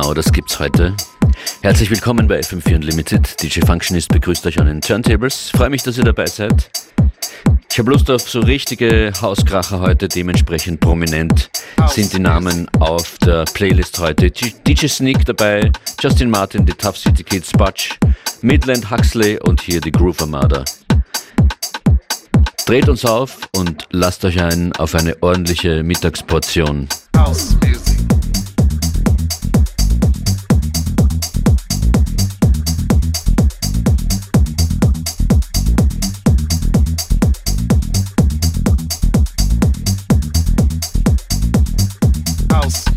Genau, das gibt's heute. Herzlich willkommen bei FM4 Unlimited. DJ Functionist begrüßt euch an den Turntables. Freue mich, dass ihr dabei seid. Ich habe Lust auf so richtige Hauskracher heute, dementsprechend prominent sind die Namen auf der Playlist heute. DJ Sneak dabei, Justin Martin, die Tough City Kids, Butch, Midland Huxley und hier die Groove Armada. Dreht uns auf und lasst euch ein auf eine ordentliche Mittagsportion. House Music. house.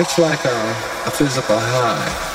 Looks like a, a physical high.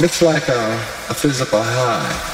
Looks like a, a physical high.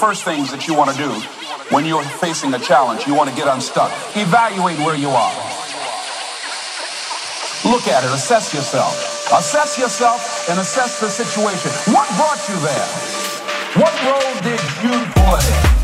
First things that you want to do when you're facing a challenge. You want to get unstuck. Evaluate where you are. Look at it, assess yourself. Assess yourself and assess the situation. What brought you there? What role did you play?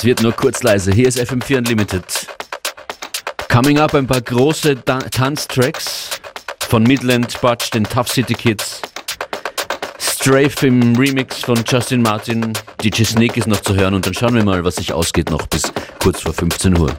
Es wird nur kurz leise. Hier ist FM4 Unlimited. Coming up ein paar große Tanztracks von Midland Butch, den Tough City Kids. Strafe im Remix von Justin Martin. DJ Snake ist noch zu hören und dann schauen wir mal, was sich ausgeht noch bis kurz vor 15 Uhr.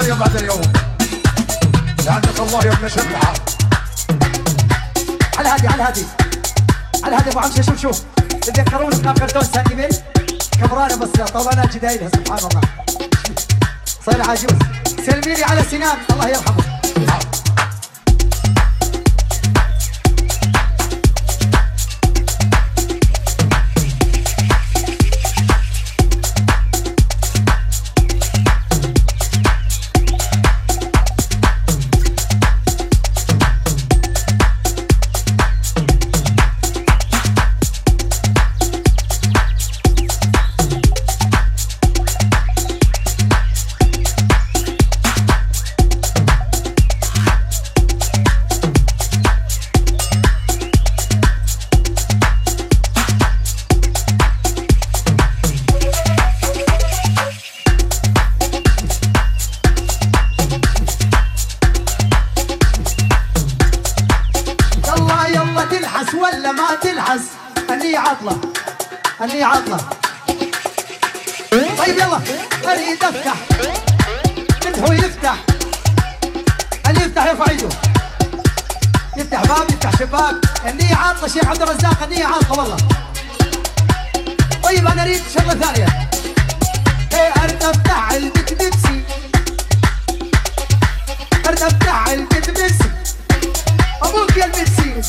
القضايا بعد اليوم. لعنة الله يا ابن شفعة على هادي على هادي. على هادي أبو عمشي شوف شوف. تتذكرون كان فردوس سالمين كبرانة بس طبعا جدايلها سبحان الله. صاير عجوز سلمي لي على سنان الله يرحمه. الوردة بتاع البتبس ابوك يا البتسيم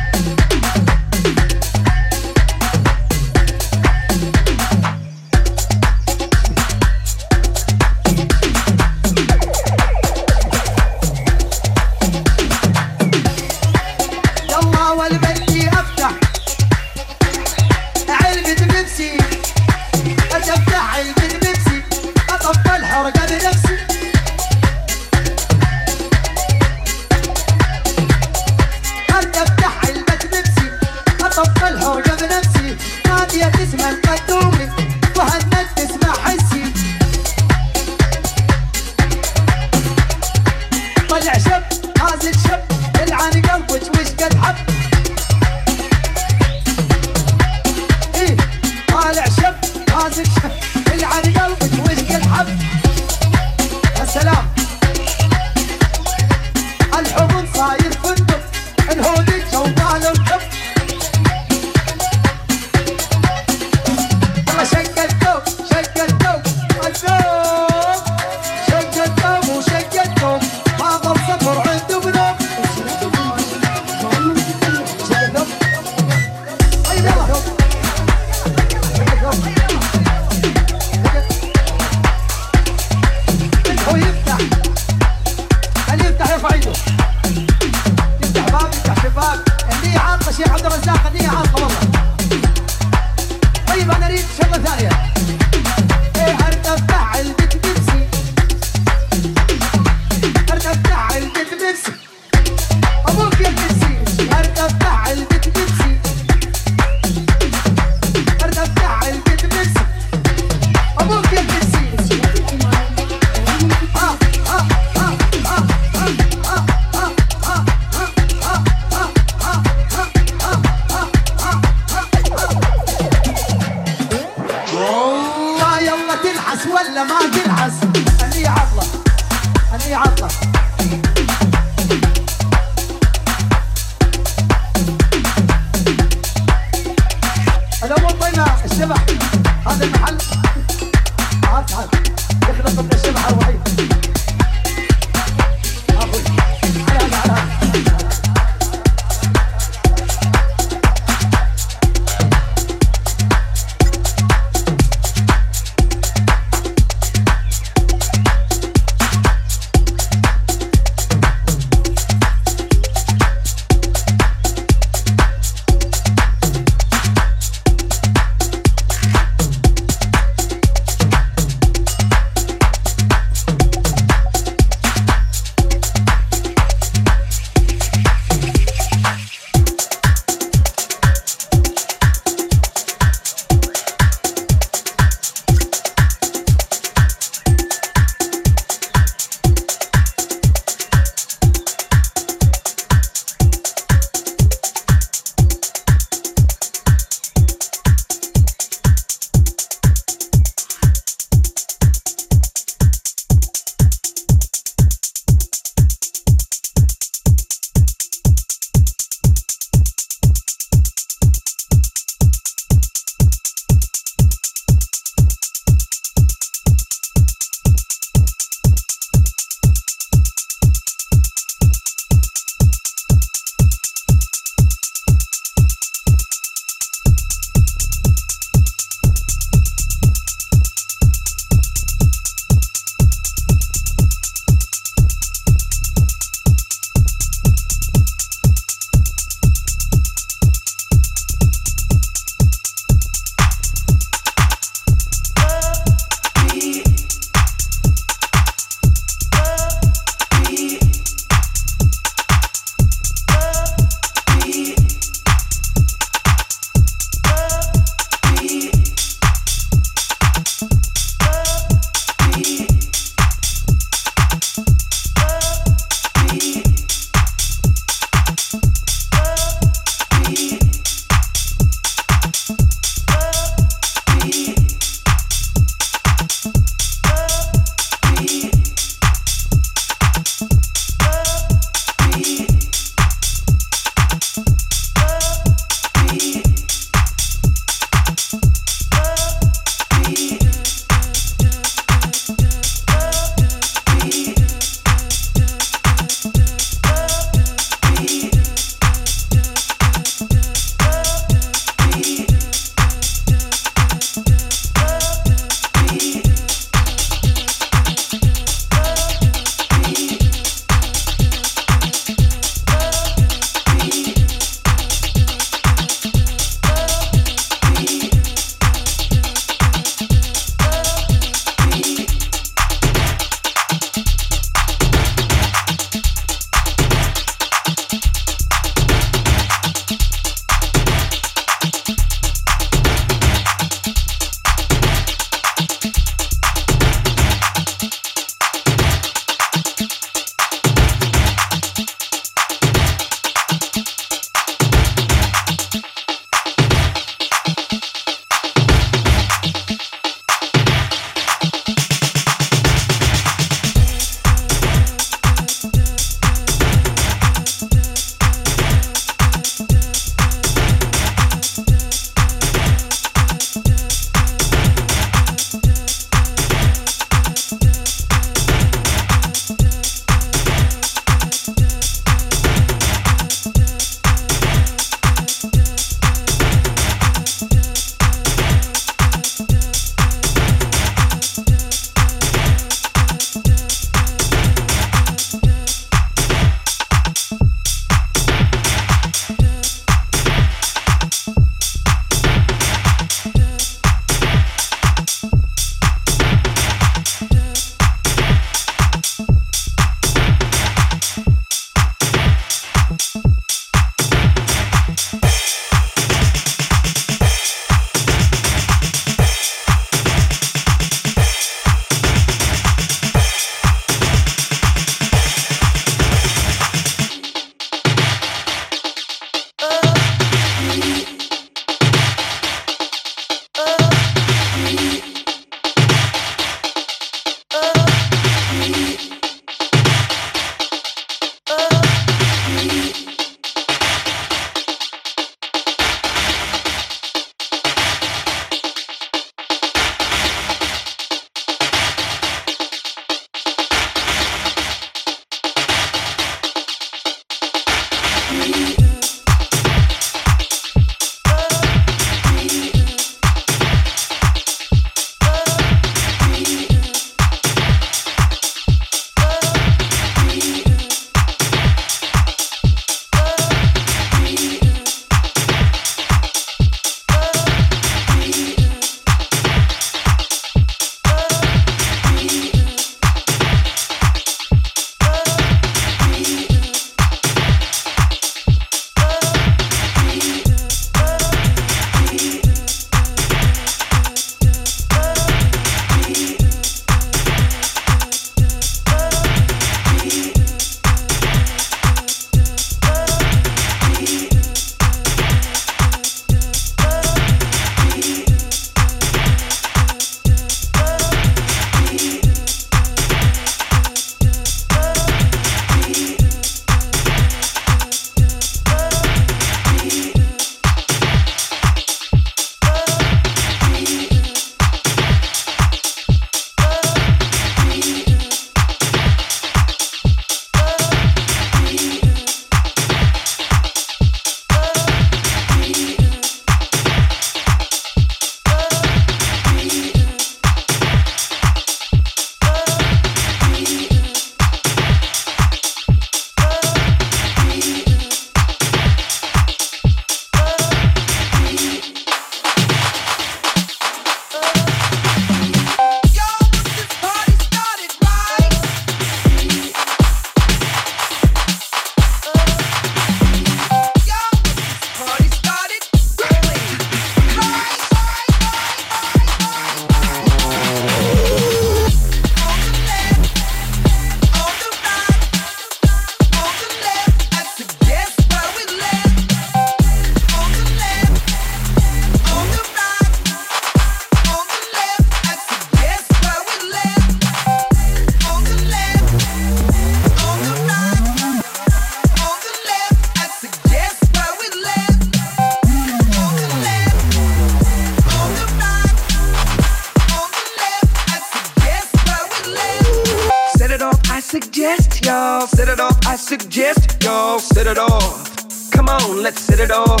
y'all set it off. I suggest y'all set it off. Come on, let's set it off.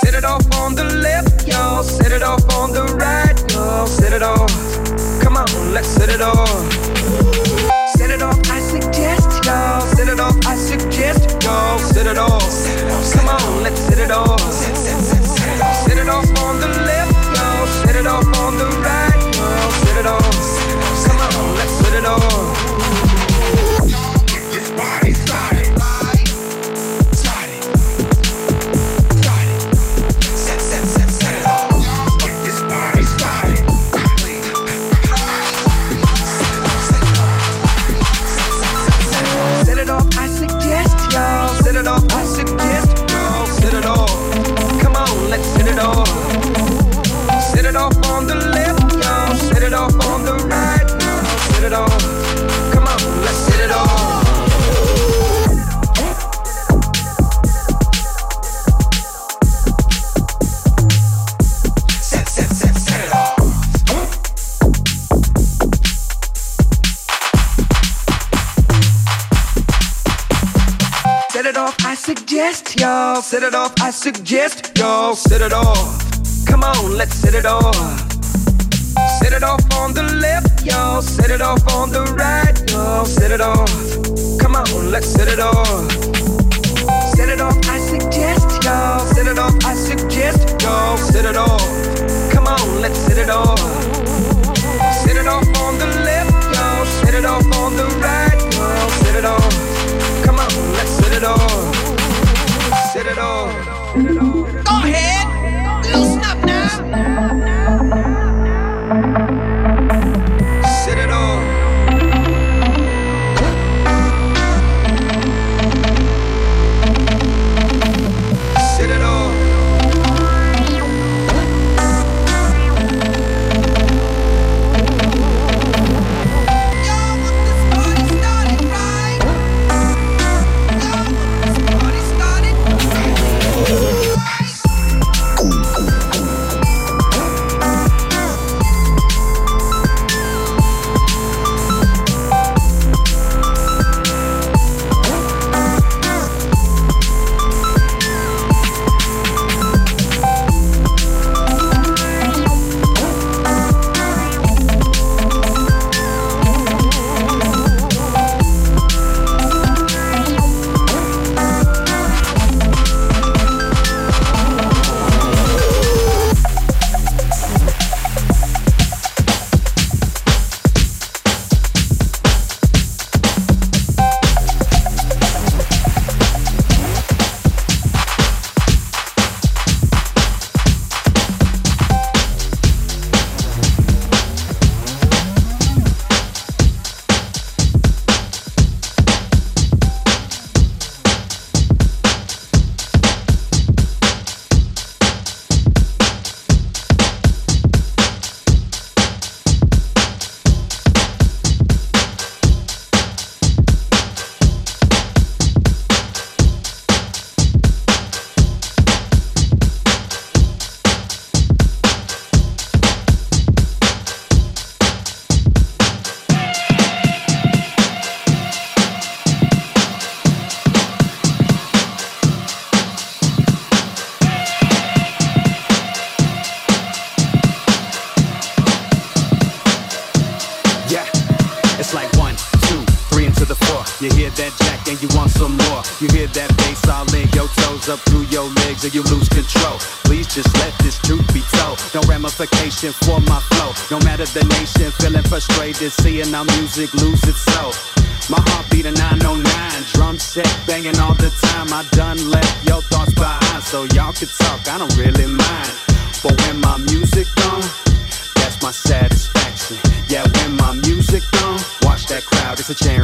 Set it off on the left, y'all. Set it off on the right, y'all. Set it off. Come on, let's set it off. Set it off, I suggest y'all. Set it off, I suggest y'all. Set it off. Come on, let's set it off. Set it off on the left, y'all. Set it off on the right, y'all. Set it off. Come on, let's set it off. Suggest y'all. Set it off, I suggest y'all. Set it off. Come on, let's set it off. Set it off on the left, y'all. Set it off on the right, y'all. Set it off. Come on, let's set it off. Set it off, I suggest y'all. Set it off, I suggest y'all. Set it off. Come on, let's set it off. Set it off. Frustrated, seeing our music lose itself. My heart beat a 909, drum set banging all the time. I done left your thoughts behind, so y'all can talk. I don't really mind. But when my music gone, that's my satisfaction. Yeah, when my music gone, watch that crowd, it's a chain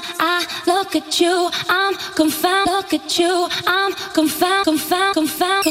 time I look at you, I'm confound. Look at you, I'm. Confound, confound, confound.